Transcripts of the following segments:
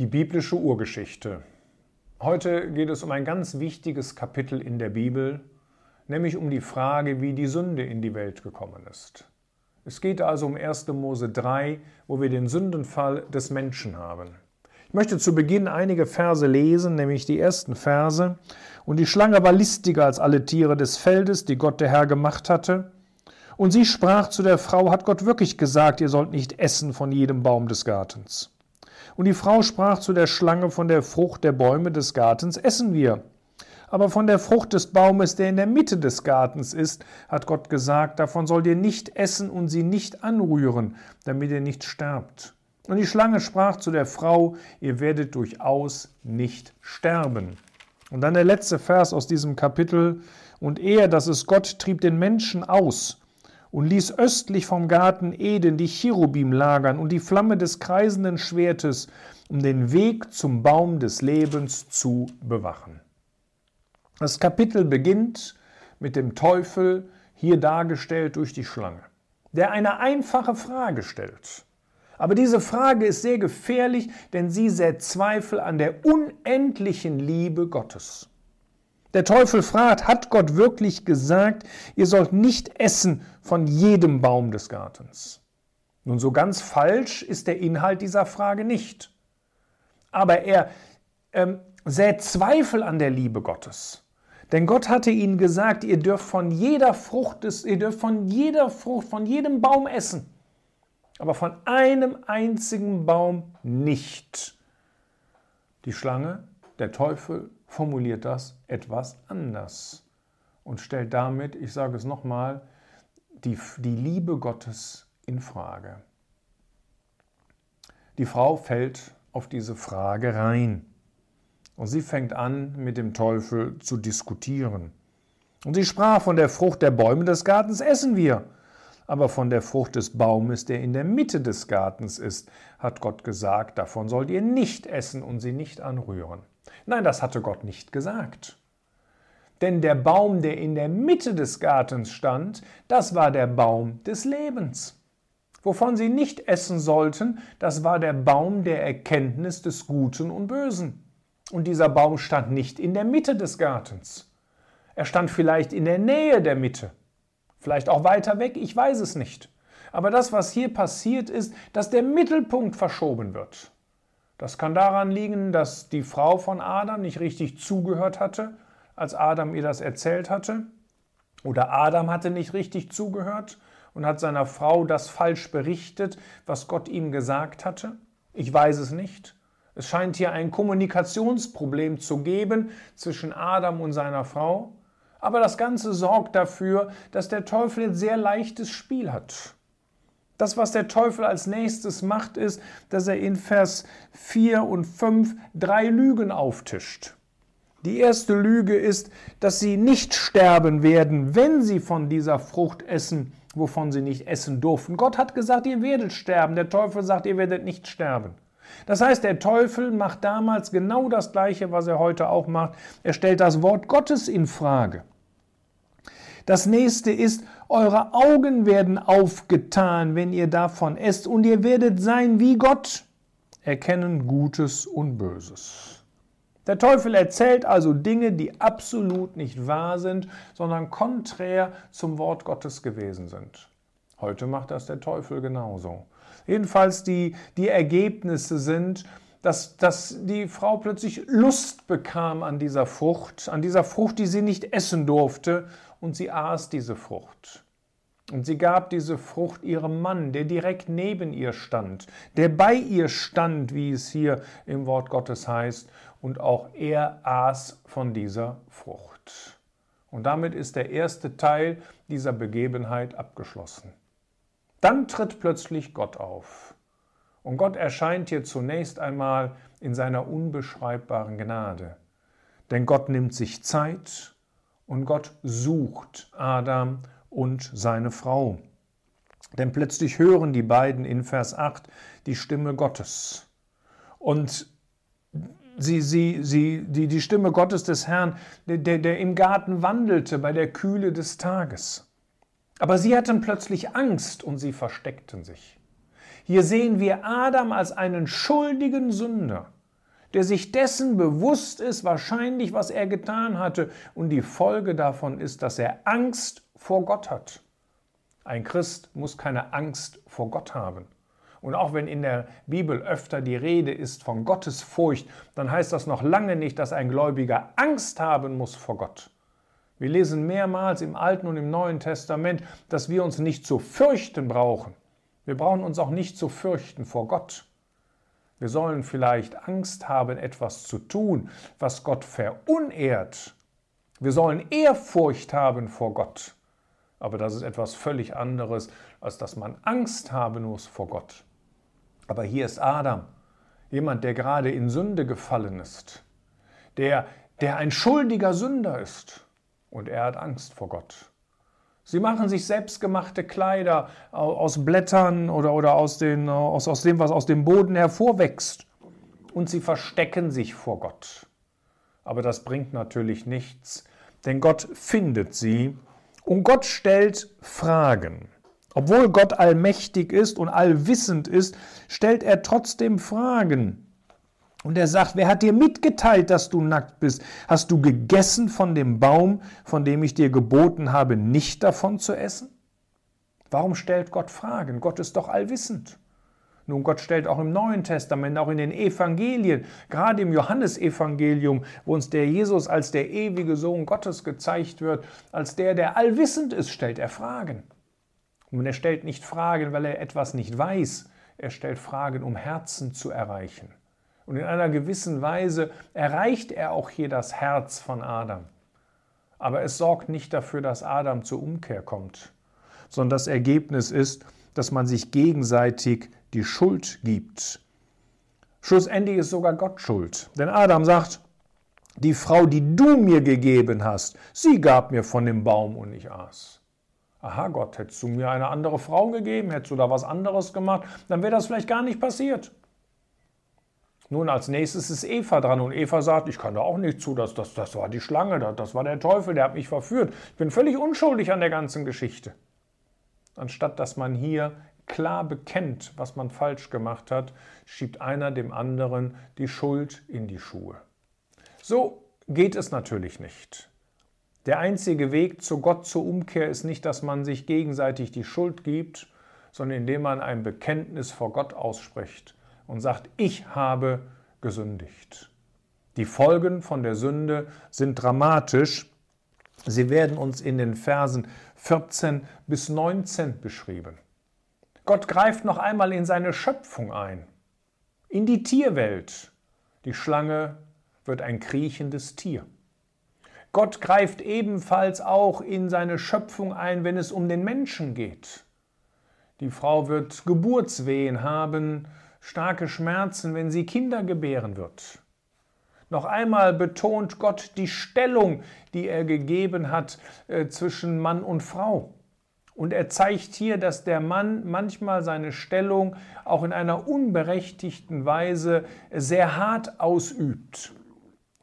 Die biblische Urgeschichte. Heute geht es um ein ganz wichtiges Kapitel in der Bibel, nämlich um die Frage, wie die Sünde in die Welt gekommen ist. Es geht also um 1. Mose 3, wo wir den Sündenfall des Menschen haben. Ich möchte zu Beginn einige Verse lesen, nämlich die ersten Verse. Und die Schlange war listiger als alle Tiere des Feldes, die Gott der Herr gemacht hatte. Und sie sprach zu der Frau, hat Gott wirklich gesagt, ihr sollt nicht essen von jedem Baum des Gartens. Und die Frau sprach zu der Schlange, von der Frucht der Bäume des Gartens essen wir. Aber von der Frucht des Baumes, der in der Mitte des Gartens ist, hat Gott gesagt, davon sollt ihr nicht essen und sie nicht anrühren, damit ihr nicht sterbt. Und die Schlange sprach zu der Frau, ihr werdet durchaus nicht sterben. Und dann der letzte Vers aus diesem Kapitel, und er, das ist Gott, trieb den Menschen aus und ließ östlich vom Garten Eden die Cherubim lagern und die Flamme des kreisenden Schwertes, um den Weg zum Baum des Lebens zu bewachen. Das Kapitel beginnt mit dem Teufel, hier dargestellt durch die Schlange, der eine einfache Frage stellt. Aber diese Frage ist sehr gefährlich, denn sie sät Zweifel an der unendlichen Liebe Gottes. Der Teufel fragt, hat Gott wirklich gesagt, ihr sollt nicht essen von jedem Baum des Gartens? Nun, so ganz falsch ist der Inhalt dieser Frage nicht. Aber er ähm, sät Zweifel an der Liebe Gottes. Denn Gott hatte ihnen gesagt, ihr dürft von jeder Frucht, des, ihr dürft von jeder Frucht, von jedem Baum essen. Aber von einem einzigen Baum nicht. Die Schlange, der Teufel, formuliert das etwas anders und stellt damit, ich sage es nochmal, die, die Liebe Gottes in Frage. Die Frau fällt auf diese Frage rein und sie fängt an, mit dem Teufel zu diskutieren. Und sie sprach, von der Frucht der Bäume des Gartens essen wir, aber von der Frucht des Baumes, der in der Mitte des Gartens ist, hat Gott gesagt, davon sollt ihr nicht essen und sie nicht anrühren. Nein, das hatte Gott nicht gesagt. Denn der Baum, der in der Mitte des Gartens stand, das war der Baum des Lebens. Wovon sie nicht essen sollten, das war der Baum der Erkenntnis des Guten und Bösen. Und dieser Baum stand nicht in der Mitte des Gartens. Er stand vielleicht in der Nähe der Mitte, vielleicht auch weiter weg, ich weiß es nicht. Aber das, was hier passiert, ist, dass der Mittelpunkt verschoben wird. Das kann daran liegen, dass die Frau von Adam nicht richtig zugehört hatte, als Adam ihr das erzählt hatte. Oder Adam hatte nicht richtig zugehört und hat seiner Frau das falsch berichtet, was Gott ihm gesagt hatte. Ich weiß es nicht. Es scheint hier ein Kommunikationsproblem zu geben zwischen Adam und seiner Frau. Aber das Ganze sorgt dafür, dass der Teufel jetzt sehr leichtes Spiel hat. Das, was der Teufel als nächstes macht, ist, dass er in Vers 4 und 5 drei Lügen auftischt. Die erste Lüge ist, dass sie nicht sterben werden, wenn sie von dieser Frucht essen, wovon sie nicht essen durften. Gott hat gesagt, ihr werdet sterben. Der Teufel sagt, ihr werdet nicht sterben. Das heißt, der Teufel macht damals genau das Gleiche, was er heute auch macht. Er stellt das Wort Gottes in Frage. Das nächste ist, eure Augen werden aufgetan, wenn ihr davon esst, und ihr werdet sein wie Gott, erkennen Gutes und Böses. Der Teufel erzählt also Dinge, die absolut nicht wahr sind, sondern konträr zum Wort Gottes gewesen sind. Heute macht das der Teufel genauso. Jedenfalls die, die Ergebnisse sind, dass, dass die Frau plötzlich Lust bekam an dieser Frucht, an dieser Frucht, die sie nicht essen durfte, und sie aß diese Frucht. Und sie gab diese Frucht ihrem Mann, der direkt neben ihr stand, der bei ihr stand, wie es hier im Wort Gottes heißt, und auch er aß von dieser Frucht. Und damit ist der erste Teil dieser Begebenheit abgeschlossen. Dann tritt plötzlich Gott auf. Und Gott erscheint hier zunächst einmal in seiner unbeschreibbaren Gnade. Denn Gott nimmt sich Zeit und Gott sucht Adam und seine Frau. Denn plötzlich hören die beiden in Vers 8 die Stimme Gottes. Und sie, sie, sie, die, die Stimme Gottes des Herrn, der, der im Garten wandelte bei der Kühle des Tages. Aber sie hatten plötzlich Angst und sie versteckten sich. Hier sehen wir Adam als einen schuldigen Sünder, der sich dessen bewusst ist, wahrscheinlich, was er getan hatte. Und die Folge davon ist, dass er Angst vor Gott hat. Ein Christ muss keine Angst vor Gott haben. Und auch wenn in der Bibel öfter die Rede ist von Gottesfurcht, dann heißt das noch lange nicht, dass ein Gläubiger Angst haben muss vor Gott. Wir lesen mehrmals im Alten und im Neuen Testament, dass wir uns nicht zu fürchten brauchen. Wir brauchen uns auch nicht zu fürchten vor Gott. Wir sollen vielleicht Angst haben, etwas zu tun, was Gott verunehrt. Wir sollen Ehrfurcht haben vor Gott. Aber das ist etwas völlig anderes, als dass man Angst haben muss vor Gott. Aber hier ist Adam, jemand, der gerade in Sünde gefallen ist, der, der ein schuldiger Sünder ist und er hat Angst vor Gott. Sie machen sich selbstgemachte Kleider aus Blättern oder, oder aus, den, aus, aus dem, was aus dem Boden hervorwächst. Und sie verstecken sich vor Gott. Aber das bringt natürlich nichts, denn Gott findet sie und Gott stellt Fragen. Obwohl Gott allmächtig ist und allwissend ist, stellt er trotzdem Fragen. Und er sagt, wer hat dir mitgeteilt, dass du nackt bist? Hast du gegessen von dem Baum, von dem ich dir geboten habe, nicht davon zu essen? Warum stellt Gott Fragen? Gott ist doch allwissend. Nun, Gott stellt auch im Neuen Testament, auch in den Evangelien, gerade im Johannesevangelium, wo uns der Jesus als der ewige Sohn Gottes gezeigt wird, als der, der allwissend ist, stellt er Fragen. Und er stellt nicht Fragen, weil er etwas nicht weiß, er stellt Fragen, um Herzen zu erreichen. Und in einer gewissen Weise erreicht er auch hier das Herz von Adam. Aber es sorgt nicht dafür, dass Adam zur Umkehr kommt, sondern das Ergebnis ist, dass man sich gegenseitig die Schuld gibt. Schlussendlich ist sogar Gott schuld. Denn Adam sagt, die Frau, die du mir gegeben hast, sie gab mir von dem Baum und ich aß. Aha Gott, hättest du mir eine andere Frau gegeben, hättest du da was anderes gemacht, dann wäre das vielleicht gar nicht passiert. Nun, als nächstes ist Eva dran und Eva sagt, ich kann da auch nicht zu, das, das, das war die Schlange, das, das war der Teufel, der hat mich verführt. Ich bin völlig unschuldig an der ganzen Geschichte. Anstatt dass man hier klar bekennt, was man falsch gemacht hat, schiebt einer dem anderen die Schuld in die Schuhe. So geht es natürlich nicht. Der einzige Weg zu Gott zur Umkehr ist nicht, dass man sich gegenseitig die Schuld gibt, sondern indem man ein Bekenntnis vor Gott ausspricht und sagt, ich habe gesündigt. Die Folgen von der Sünde sind dramatisch. Sie werden uns in den Versen 14 bis 19 beschrieben. Gott greift noch einmal in seine Schöpfung ein, in die Tierwelt. Die Schlange wird ein kriechendes Tier. Gott greift ebenfalls auch in seine Schöpfung ein, wenn es um den Menschen geht. Die Frau wird Geburtswehen haben, starke Schmerzen, wenn sie Kinder gebären wird. Noch einmal betont Gott die Stellung, die er gegeben hat äh, zwischen Mann und Frau. Und er zeigt hier, dass der Mann manchmal seine Stellung auch in einer unberechtigten Weise sehr hart ausübt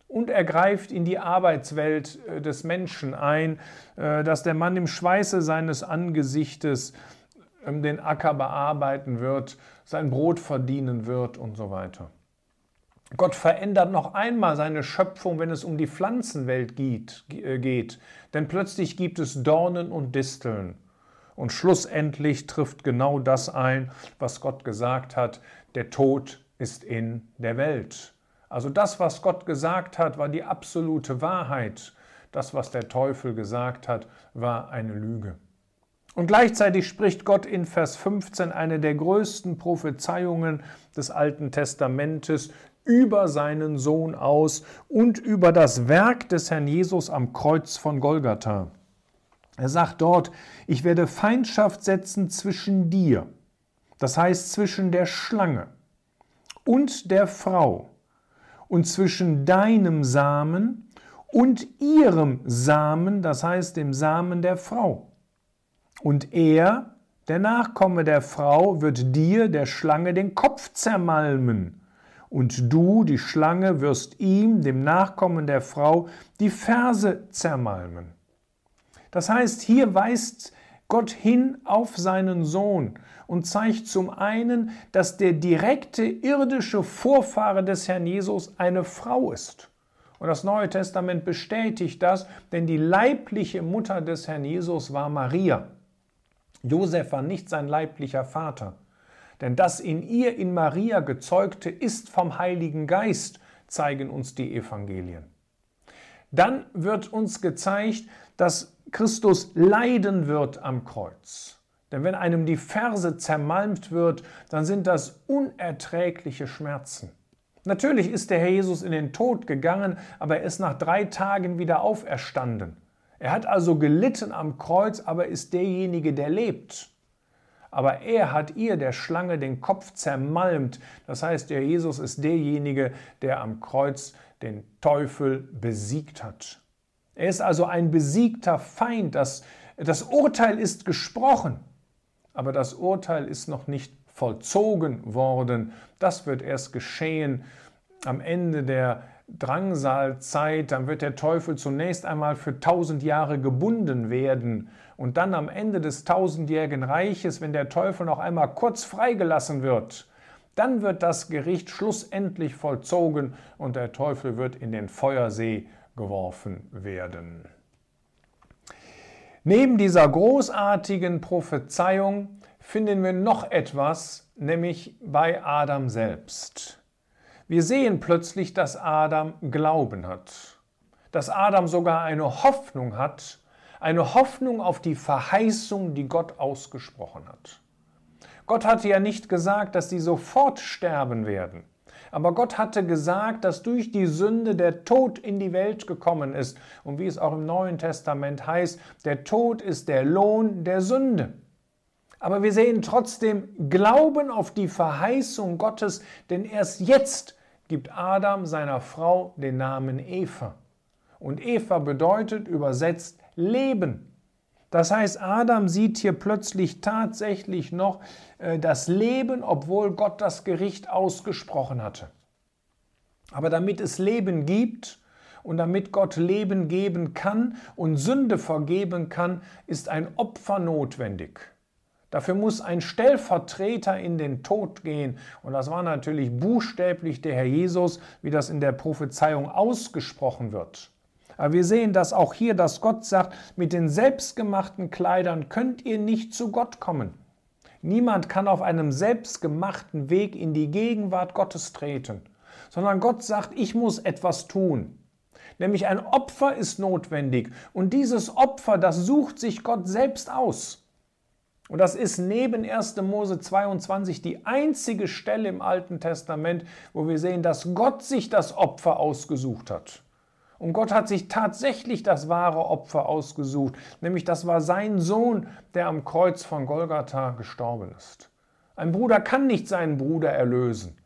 und er greift in die Arbeitswelt äh, des Menschen ein, äh, dass der Mann im Schweiße seines Angesichtes den Acker bearbeiten wird, sein Brot verdienen wird und so weiter. Gott verändert noch einmal seine Schöpfung, wenn es um die Pflanzenwelt geht, äh, geht. Denn plötzlich gibt es Dornen und Disteln. Und schlussendlich trifft genau das ein, was Gott gesagt hat, der Tod ist in der Welt. Also das, was Gott gesagt hat, war die absolute Wahrheit. Das, was der Teufel gesagt hat, war eine Lüge. Und gleichzeitig spricht Gott in Vers 15 eine der größten Prophezeiungen des Alten Testamentes über seinen Sohn aus und über das Werk des Herrn Jesus am Kreuz von Golgatha. Er sagt dort, ich werde Feindschaft setzen zwischen dir, das heißt zwischen der Schlange und der Frau und zwischen deinem Samen und ihrem Samen, das heißt dem Samen der Frau. Und er, der Nachkomme der Frau, wird dir, der Schlange, den Kopf zermalmen. Und du, die Schlange, wirst ihm, dem Nachkommen der Frau, die Ferse zermalmen. Das heißt, hier weist Gott hin auf seinen Sohn und zeigt zum einen, dass der direkte irdische Vorfahre des Herrn Jesus eine Frau ist. Und das Neue Testament bestätigt das, denn die leibliche Mutter des Herrn Jesus war Maria. Josef war nicht sein leiblicher Vater. Denn das in ihr, in Maria gezeugte, ist vom Heiligen Geist, zeigen uns die Evangelien. Dann wird uns gezeigt, dass Christus leiden wird am Kreuz. Denn wenn einem die Ferse zermalmt wird, dann sind das unerträgliche Schmerzen. Natürlich ist der Herr Jesus in den Tod gegangen, aber er ist nach drei Tagen wieder auferstanden. Er hat also gelitten am Kreuz, aber ist derjenige, der lebt. Aber er hat ihr, der Schlange, den Kopf zermalmt. Das heißt, der Jesus ist derjenige, der am Kreuz den Teufel besiegt hat. Er ist also ein besiegter Feind. Das, das Urteil ist gesprochen, aber das Urteil ist noch nicht vollzogen worden. Das wird erst geschehen am Ende der Drangsalzeit. Dann wird der Teufel zunächst einmal für tausend Jahre gebunden werden. Und dann am Ende des tausendjährigen Reiches, wenn der Teufel noch einmal kurz freigelassen wird, dann wird das Gericht schlussendlich vollzogen und der Teufel wird in den Feuersee geworfen werden. Neben dieser großartigen Prophezeiung finden wir noch etwas, nämlich bei Adam selbst. Wir sehen plötzlich, dass Adam Glauben hat, dass Adam sogar eine Hoffnung hat, eine Hoffnung auf die Verheißung, die Gott ausgesprochen hat. Gott hatte ja nicht gesagt, dass sie sofort sterben werden. Aber Gott hatte gesagt, dass durch die Sünde der Tod in die Welt gekommen ist. Und wie es auch im Neuen Testament heißt, der Tod ist der Lohn der Sünde. Aber wir sehen trotzdem Glauben auf die Verheißung Gottes, denn erst jetzt gibt Adam seiner Frau den Namen Eva. Und Eva bedeutet übersetzt Leben. Das heißt, Adam sieht hier plötzlich tatsächlich noch äh, das Leben, obwohl Gott das Gericht ausgesprochen hatte. Aber damit es Leben gibt und damit Gott Leben geben kann und Sünde vergeben kann, ist ein Opfer notwendig. Dafür muss ein Stellvertreter in den Tod gehen. Und das war natürlich buchstäblich der Herr Jesus, wie das in der Prophezeiung ausgesprochen wird. Aber wir sehen das auch hier, dass Gott sagt, mit den selbstgemachten Kleidern könnt ihr nicht zu Gott kommen. Niemand kann auf einem selbstgemachten Weg in die Gegenwart Gottes treten, sondern Gott sagt, ich muss etwas tun. Nämlich ein Opfer ist notwendig und dieses Opfer, das sucht sich Gott selbst aus. Und das ist neben 1. Mose 22 die einzige Stelle im Alten Testament, wo wir sehen, dass Gott sich das Opfer ausgesucht hat. Und Gott hat sich tatsächlich das wahre Opfer ausgesucht, nämlich das war sein Sohn, der am Kreuz von Golgatha gestorben ist. Ein Bruder kann nicht seinen Bruder erlösen,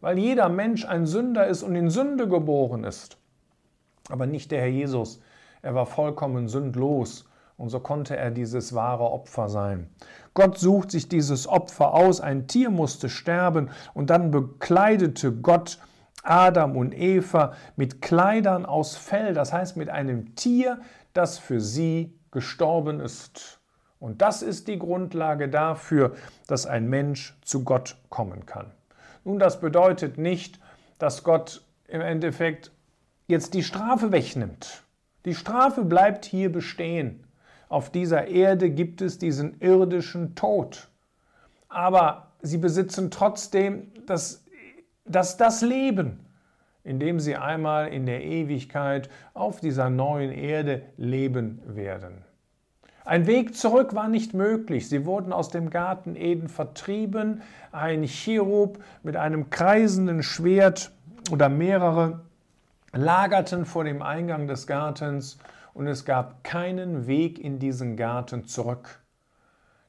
weil jeder Mensch ein Sünder ist und in Sünde geboren ist. Aber nicht der Herr Jesus. Er war vollkommen sündlos und so konnte er dieses wahre Opfer sein. Gott sucht sich dieses Opfer aus, ein Tier musste sterben und dann bekleidete Gott Adam und Eva mit Kleidern aus Fell, das heißt mit einem Tier, das für sie gestorben ist. Und das ist die Grundlage dafür, dass ein Mensch zu Gott kommen kann. Nun, das bedeutet nicht, dass Gott im Endeffekt jetzt die Strafe wegnimmt. Die Strafe bleibt hier bestehen. Auf dieser Erde gibt es diesen irdischen Tod. Aber sie besitzen trotzdem das, das, das Leben, in dem sie einmal in der Ewigkeit auf dieser neuen Erde leben werden. Ein Weg zurück war nicht möglich. Sie wurden aus dem Garten Eden vertrieben. Ein Cherub mit einem kreisenden Schwert oder mehrere lagerten vor dem Eingang des Gartens und es gab keinen Weg in diesen Garten zurück.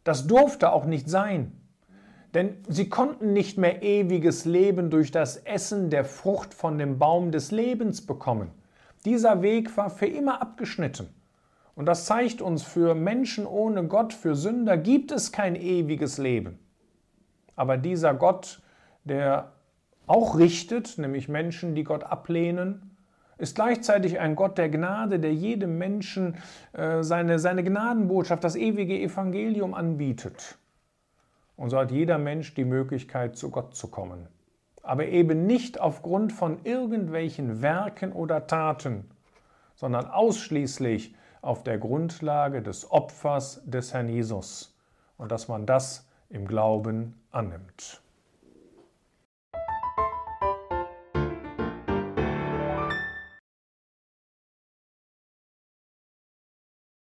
Das durfte auch nicht sein, denn sie konnten nicht mehr ewiges Leben durch das Essen der Frucht von dem Baum des Lebens bekommen. Dieser Weg war für immer abgeschnitten. Und das zeigt uns, für Menschen ohne Gott, für Sünder gibt es kein ewiges Leben. Aber dieser Gott, der auch richtet, nämlich Menschen, die Gott ablehnen, ist gleichzeitig ein Gott der Gnade, der jedem Menschen äh, seine, seine Gnadenbotschaft, das ewige Evangelium anbietet. Und so hat jeder Mensch die Möglichkeit, zu Gott zu kommen. Aber eben nicht aufgrund von irgendwelchen Werken oder Taten, sondern ausschließlich auf der Grundlage des Opfers des Herrn Jesus und dass man das im Glauben annimmt.